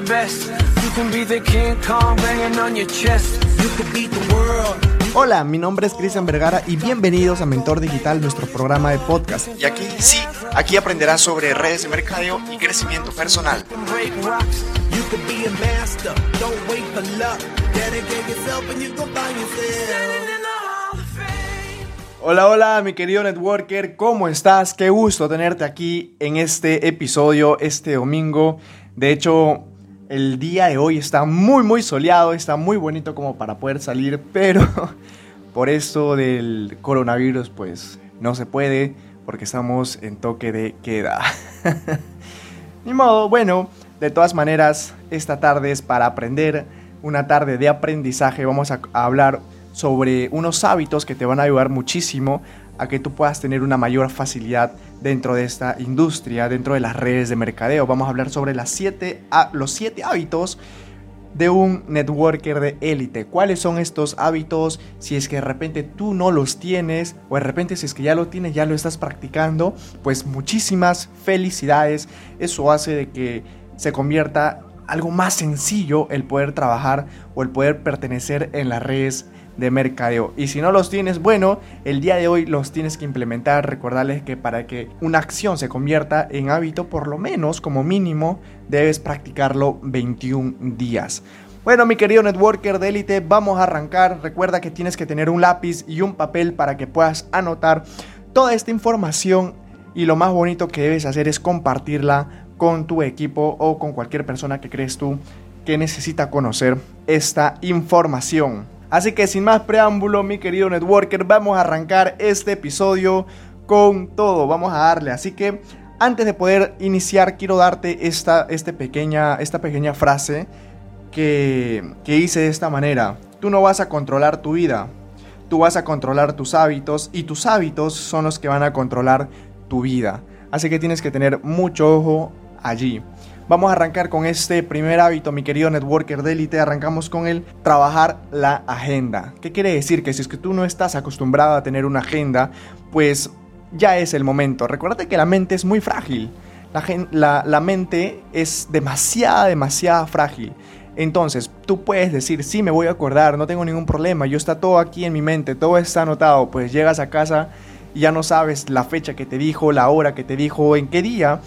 the best. You can be the King Kong banging on your chest. You could beat the world. Hola, mi nombre es Cristian Vergara y bienvenidos a Mentor Digital, nuestro programa de podcast. Y aquí sí, aquí aprenderás sobre redes de mercadeo y crecimiento personal. Hola, hola, mi querido networker, ¿cómo estás? Qué gusto tenerte aquí en este episodio, este domingo. De hecho, el día de hoy está muy, muy soleado, está muy bonito como para poder salir, pero por esto del coronavirus, pues no se puede porque estamos en toque de queda. Ni modo, bueno, de todas maneras, esta tarde es para aprender, una tarde de aprendizaje. Vamos a, hablar sobre unos hábitos que te van a ayudar muchísimo a que tú puedas tener una mayor facilidad dentro de esta industria, dentro de las redes de mercadeo. Vamos a hablar sobre las siete, los siete hábitos de un networker de élite. ¿Cuáles son estos hábitos? Si es que de repente tú no los tienes o de repente si es que ya lo tienes, ya lo estás practicando, pues muchísimas felicidades. Eso hace de que se convierta algo más sencillo el poder trabajar o el poder pertenecer en las redes de mercadeo. Y si no los tienes, bueno, el día de hoy los tienes que implementar. Recordarles que para que una acción se convierta en hábito, por lo menos como mínimo, debes practicarlo 21 días. Bueno, mi querido networker de élite, vamos a arrancar. Recuerda que tienes que tener un lápiz y un papel para que puedas anotar toda esta información y lo más bonito que debes hacer es compartirla con tu equipo o con cualquier persona que crees tú que necesita conocer esta información. Así que sin más preámbulo, mi querido networker, vamos a arrancar este episodio con todo. Vamos a darle. Así que antes de poder iniciar, quiero darte esta, este pequeña, esta pequeña frase que, que hice de esta manera. Tú no vas a controlar tu vida. Tú vas a controlar tus hábitos y tus hábitos son los que van a controlar tu vida. Así que tienes que tener mucho ojo allí. Vamos a arrancar con este primer hábito, mi querido networker de élite. Arrancamos con el trabajar la agenda. ¿Qué quiere decir? Que si es que tú no estás acostumbrado a tener una agenda, pues ya es el momento. Recuerda que la mente es muy frágil. La- la mente es demasiada, demasiada frágil. Entonces, tú puedes decir, sí, me voy a acordar, no tengo ningún problema, yo está todo aquí en mi mente, todo está anotado. Pues llegas a casa y ya no sabes la fecha que te dijo, la hora que te dijo, en qué día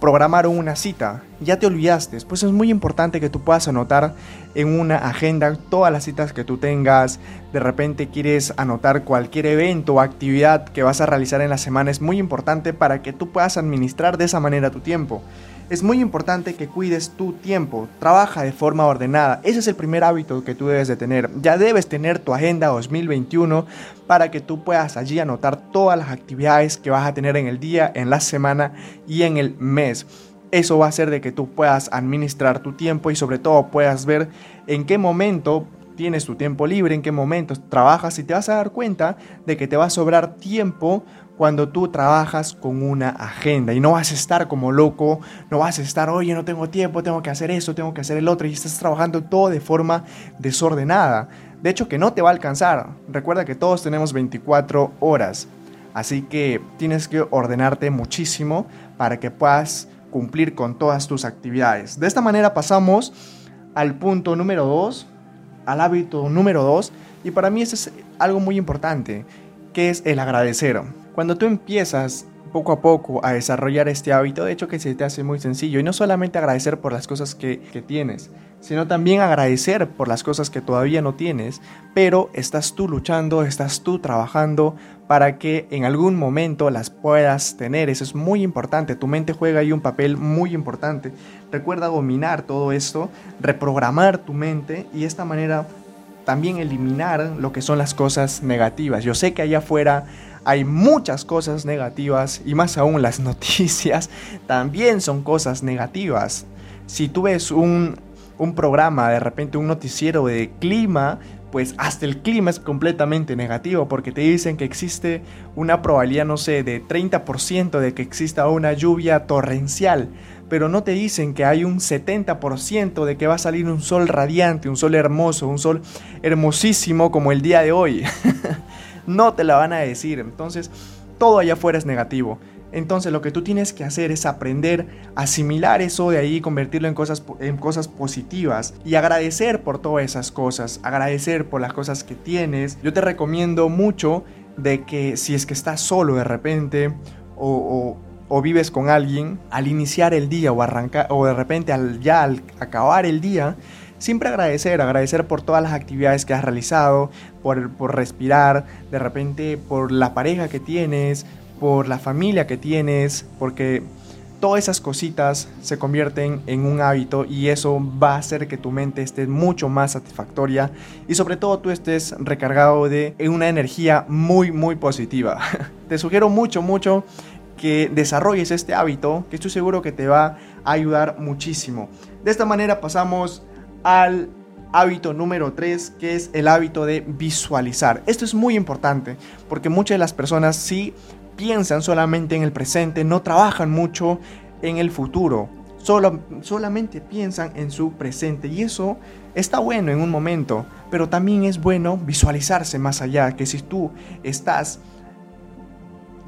programaron una cita, ya te olvidaste, pues es muy importante que tú puedas anotar en una agenda todas las citas que tú tengas, de repente quieres anotar cualquier evento o actividad que vas a realizar en la semana, es muy importante para que tú puedas administrar de esa manera tu tiempo. Es muy importante que cuides tu tiempo, trabaja de forma ordenada. Ese es el primer hábito que tú debes de tener. Ya debes tener tu agenda 2021 para que tú puedas allí anotar todas las actividades que vas a tener en el día, en la semana y en el mes. Eso va a hacer de que tú puedas administrar tu tiempo y sobre todo puedas ver en qué momento tienes tu tiempo libre, en qué momentos trabajas y te vas a dar cuenta de que te va a sobrar tiempo cuando tú trabajas con una agenda y no vas a estar como loco, no vas a estar, oye, no tengo tiempo, tengo que hacer eso, tengo que hacer el otro y estás trabajando todo de forma desordenada. De hecho, que no te va a alcanzar. Recuerda que todos tenemos 24 horas. Así que tienes que ordenarte muchísimo para que puedas cumplir con todas tus actividades. De esta manera pasamos al punto número 2, al hábito número 2, y para mí eso es algo muy importante, que es el agradecer. Cuando tú empiezas poco a poco a desarrollar este hábito, de hecho que se te hace muy sencillo, y no solamente agradecer por las cosas que, que tienes, sino también agradecer por las cosas que todavía no tienes, pero estás tú luchando, estás tú trabajando para que en algún momento las puedas tener. Eso es muy importante. Tu mente juega ahí un papel muy importante. Recuerda dominar todo esto, reprogramar tu mente y de esta manera también eliminar lo que son las cosas negativas. Yo sé que allá afuera hay muchas cosas negativas y más aún las noticias también son cosas negativas. Si tú ves un, un programa, de repente un noticiero de clima, pues hasta el clima es completamente negativo porque te dicen que existe una probabilidad, no sé, de 30% de que exista una lluvia torrencial, pero no te dicen que hay un 70% de que va a salir un sol radiante, un sol hermoso, un sol hermosísimo como el día de hoy. no te la van a decir, entonces todo allá afuera es negativo. Entonces lo que tú tienes que hacer es aprender asimilar eso de ahí convertirlo en cosas, en cosas positivas y agradecer por todas esas cosas, agradecer por las cosas que tienes. Yo te recomiendo mucho de que si es que estás solo de repente o, o, vives con alguien, al iniciar el día o arrancar o de repente al ya al acabar el día, siempre agradecer, agradecer por todas las actividades que has realizado, por, por respirar, de repente por la pareja que tienes, por la familia que tienes, porque todas esas cositas se convierten en un hábito y eso va a hacer que tu mente esté mucho más satisfactoria y sobre todo tú estés recargado de una energía muy muy positiva. te sugiero mucho mucho que desarrolles este hábito que estoy seguro que te va a ayudar muchísimo. De esta manera pasamos al hábito número 3 que es el hábito de visualizar. Esto es muy importante porque muchas de las personas sí piensan solamente en el presente, no trabajan mucho en el futuro, solo, solamente piensan en su presente y eso está bueno en un momento, pero también es bueno visualizarse más allá, que si tú estás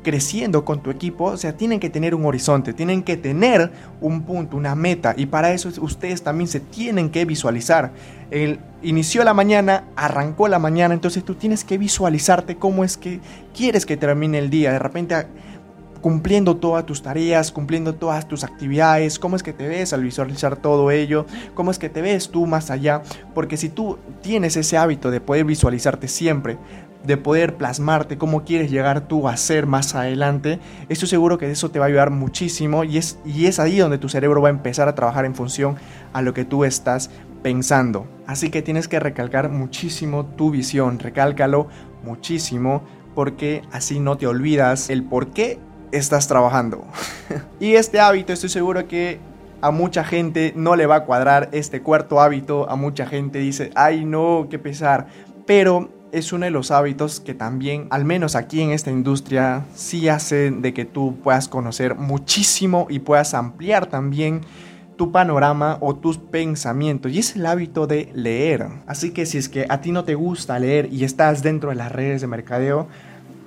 creciendo con tu equipo, o sea, tienen que tener un horizonte, tienen que tener un punto, una meta, y para eso ustedes también se tienen que visualizar. El, inició la mañana, arrancó la mañana, entonces tú tienes que visualizarte cómo es que quieres que termine el día, de repente cumpliendo todas tus tareas, cumpliendo todas tus actividades, cómo es que te ves al visualizar todo ello, cómo es que te ves tú más allá, porque si tú tienes ese hábito de poder visualizarte siempre, de poder plasmarte cómo quieres llegar tú a ser más adelante, estoy seguro que eso te va a ayudar muchísimo y es, y es ahí donde tu cerebro va a empezar a trabajar en función a lo que tú estás pensando. Así que tienes que recalcar muchísimo tu visión, recálcalo muchísimo porque así no te olvidas el por qué estás trabajando. y este hábito estoy seguro que a mucha gente no le va a cuadrar este cuarto hábito, a mucha gente dice, ay no, qué pesar, pero es uno de los hábitos que también, al menos aquí en esta industria, sí hace de que tú puedas conocer muchísimo y puedas ampliar también tu panorama o tus pensamientos y es el hábito de leer. Así que si es que a ti no te gusta leer y estás dentro de las redes de mercadeo,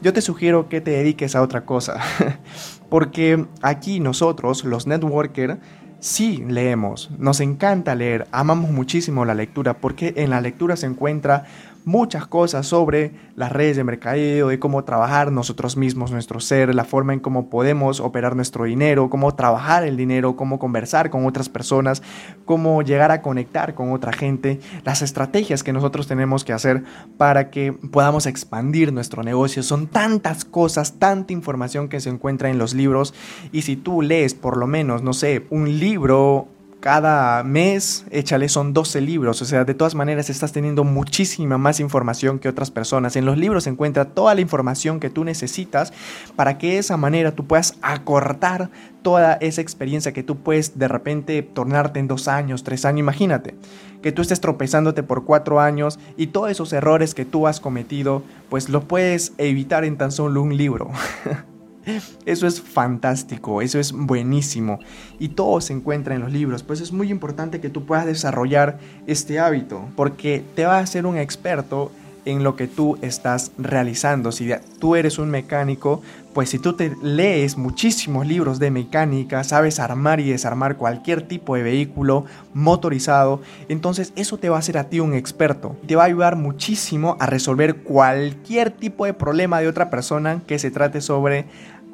yo te sugiero que te dediques a otra cosa. Porque aquí nosotros, los networkers, sí leemos, nos encanta leer, amamos muchísimo la lectura porque en la lectura se encuentra muchas cosas sobre las redes de mercadeo, de cómo trabajar nosotros mismos, nuestro ser, la forma en cómo podemos operar nuestro dinero, cómo trabajar el dinero, cómo conversar con otras personas, cómo llegar a conectar con otra gente, las estrategias que nosotros tenemos que hacer para que podamos expandir nuestro negocio. Son tantas cosas, tanta información que se encuentra en los libros y si tú lees por lo menos, no sé, un libro cada mes, échale, son 12 libros. O sea, de todas maneras estás teniendo muchísima más información que otras personas. En los libros se encuentra toda la información que tú necesitas para que de esa manera tú puedas acortar toda esa experiencia que tú puedes de repente tornarte en dos años, tres años. Imagínate que tú estés tropezándote por cuatro años y todos esos errores que tú has cometido, pues lo puedes evitar en tan solo un libro. Eso es fantástico, eso es buenísimo. Y todo se encuentra en los libros. Pues es muy importante que tú puedas desarrollar este hábito, porque te va a hacer un experto en lo que tú estás realizando. Si tú eres un mecánico, pues si tú te lees muchísimos libros de mecánica, sabes armar y desarmar cualquier tipo de vehículo motorizado, entonces eso te va a hacer a ti un experto. Te va a ayudar muchísimo a resolver cualquier tipo de problema de otra persona que se trate sobre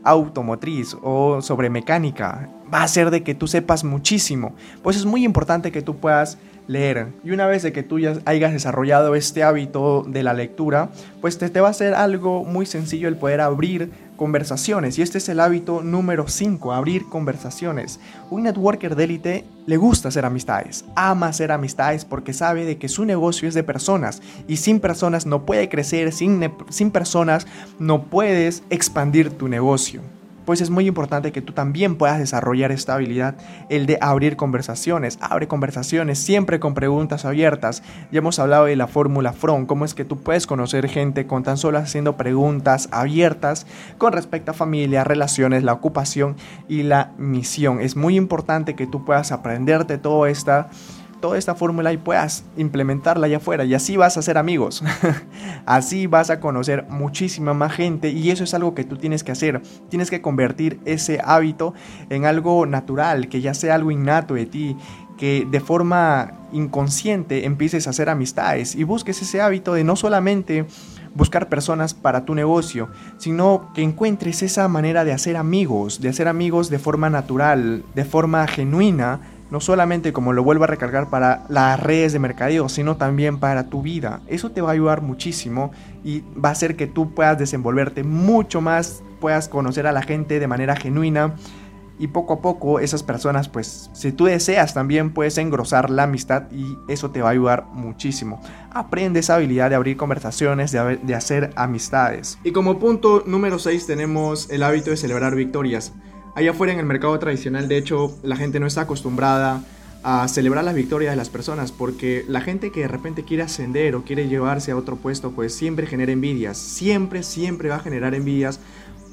automotriz o sobre mecánica. Va a ser de que tú sepas muchísimo. Pues es muy importante que tú puedas leer. Y una vez de que tú ya hayas desarrollado este hábito de la lectura, pues te, te va a ser algo muy sencillo el poder abrir conversaciones. Y este es el hábito número 5, abrir conversaciones. Un networker de élite le gusta hacer amistades, ama hacer amistades porque sabe de que su negocio es de personas y sin personas no puede crecer, sin, sin personas no puedes expandir tu negocio pues es muy importante que tú también puedas desarrollar esta habilidad, el de abrir conversaciones. Abre conversaciones siempre con preguntas abiertas. Ya hemos hablado de la fórmula FROM, cómo es que tú puedes conocer gente con tan solo haciendo preguntas abiertas con respecto a familia, relaciones, la ocupación y la misión. Es muy importante que tú puedas aprenderte toda esta toda esta fórmula y puedas implementarla allá afuera y así vas a ser amigos. así vas a conocer muchísima más gente y eso es algo que tú tienes que hacer. Tienes que convertir ese hábito en algo natural, que ya sea algo innato de ti, que de forma inconsciente empieces a hacer amistades y busques ese hábito de no solamente buscar personas para tu negocio, sino que encuentres esa manera de hacer amigos, de hacer amigos de forma natural, de forma genuina, no solamente como lo vuelvo a recargar para las redes de mercadeo, sino también para tu vida. Eso te va a ayudar muchísimo y va a hacer que tú puedas desenvolverte mucho más, puedas conocer a la gente de manera genuina y poco a poco esas personas, pues si tú deseas también puedes engrosar la amistad y eso te va a ayudar muchísimo. Aprende esa habilidad de abrir conversaciones, de, de hacer amistades. Y como punto número 6 tenemos el hábito de celebrar victorias. Allá afuera en el mercado tradicional, de hecho, la gente no está acostumbrada a celebrar las victorias de las personas porque la gente que de repente quiere ascender o quiere llevarse a otro puesto pues siempre genera envidias, siempre, siempre va a generar envidias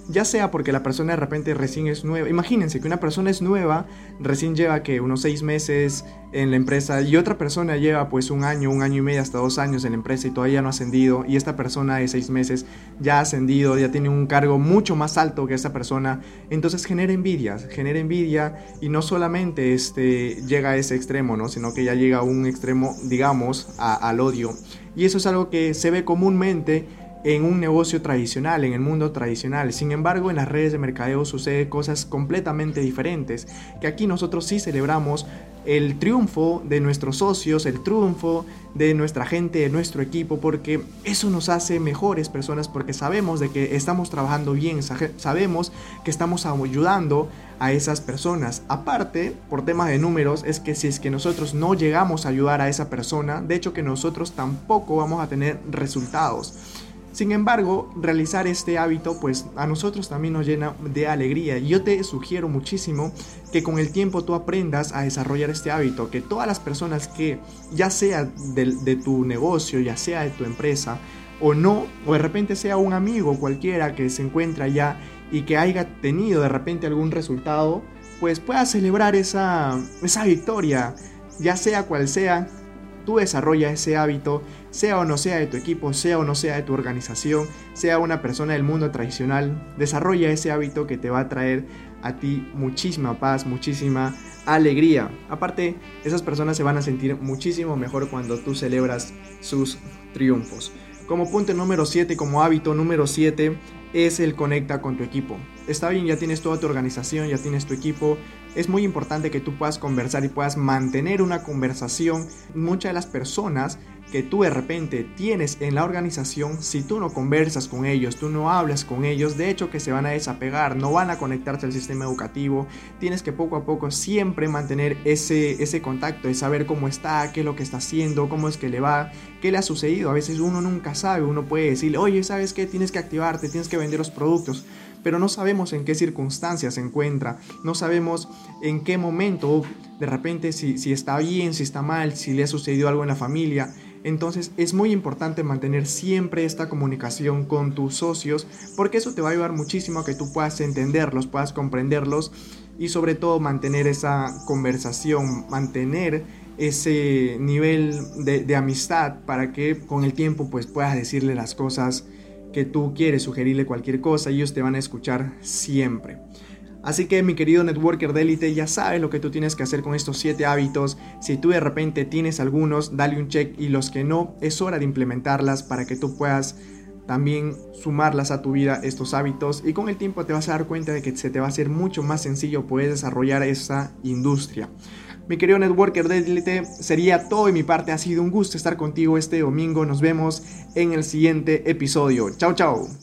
ya sea porque la persona de repente recién es nueva. Imagínense que una persona es nueva, recién lleva que unos seis meses en la empresa y otra persona lleva pues un año, un año y medio, hasta dos años en la empresa y todavía no ha ascendido y esta persona de seis meses ya ha ascendido, ya tiene un cargo mucho más alto que esa persona. Entonces genera envidia, genera envidia y no solamente este, llega a ese extremo, ¿no? sino que ya llega a un extremo, digamos, al odio. Y eso es algo que se ve comúnmente en un negocio tradicional, en el mundo tradicional. Sin embargo, en las redes de mercadeo sucede cosas completamente diferentes, que aquí nosotros sí celebramos el triunfo de nuestros socios, el triunfo de nuestra gente, de nuestro equipo, porque eso nos hace mejores personas, porque sabemos de que estamos trabajando bien, sabemos que estamos ayudando a esas personas. Aparte, por temas de números, es que si es que nosotros no llegamos a ayudar a esa persona, de hecho que nosotros tampoco vamos a tener resultados. Sin embargo, realizar este hábito pues a nosotros también nos llena de alegría. Y yo te sugiero muchísimo que con el tiempo tú aprendas a desarrollar este hábito, que todas las personas que ya sea de, tu negocio, ya sea de tu empresa o no, o de repente sea un amigo cualquiera que se encuentra allá y que haya tenido de repente algún resultado, pues pueda celebrar esa, esa victoria, ya sea cual sea, tú desarrolla ese hábito, sea o no sea de tu equipo, sea o no sea de tu organización, sea una persona del mundo tradicional, desarrolla ese hábito que te va a traer a ti muchísima paz, muchísima alegría. Aparte, esas personas se van a sentir muchísimo mejor cuando tú celebras sus triunfos. Como punto número 7, como hábito número 7, es el conecta con tu equipo. Está bien, ya tienes toda tu organización, ya tienes tu equipo, es muy importante que tú puedas conversar y puedas mantener una conversación. Muchas de las personas que tú de repente tienes en la organización, si tú no conversas con ellos, tú no hablas con ellos, de hecho que se van a desapegar, no van a conectarse al sistema educativo, tienes que poco a poco siempre mantener ese, ese contacto de saber cómo está, qué es lo que está haciendo, cómo es que le va, qué le ha sucedido. A veces uno nunca sabe, uno puede decirle, oye, ¿sabes qué? Tienes que activarte, tienes que vender los productos pero no sabemos en qué circunstancias se encuentra, no sabemos en qué momento, de repente si, si está bien, si está mal, si le ha sucedido algo en la familia. Entonces es muy importante mantener siempre esta comunicación con tus socios porque eso te va a ayudar muchísimo a que tú puedas entenderlos, puedas comprenderlos y sobre todo mantener esa conversación, mantener ese nivel de, de amistad para que con el tiempo pues puedas decirle las cosas que tú quieres sugerirle cualquier cosa, ellos te van a escuchar siempre. Así que mi querido networker de élite, ya sabes lo que tú tienes que hacer con estos 7 hábitos. Si tú de repente tienes algunos, dale un check y los que no, es hora de implementarlas para que tú puedas también sumarlas a tu vida estos hábitos y con el tiempo te vas a dar cuenta de que se te va a hacer mucho más sencillo poder desarrollar esa industria. Mi querido networker de élite, sería todo de mi parte. Ha sido un gusto estar contigo este domingo. Nos vemos en el siguiente episodio. Chao, chao.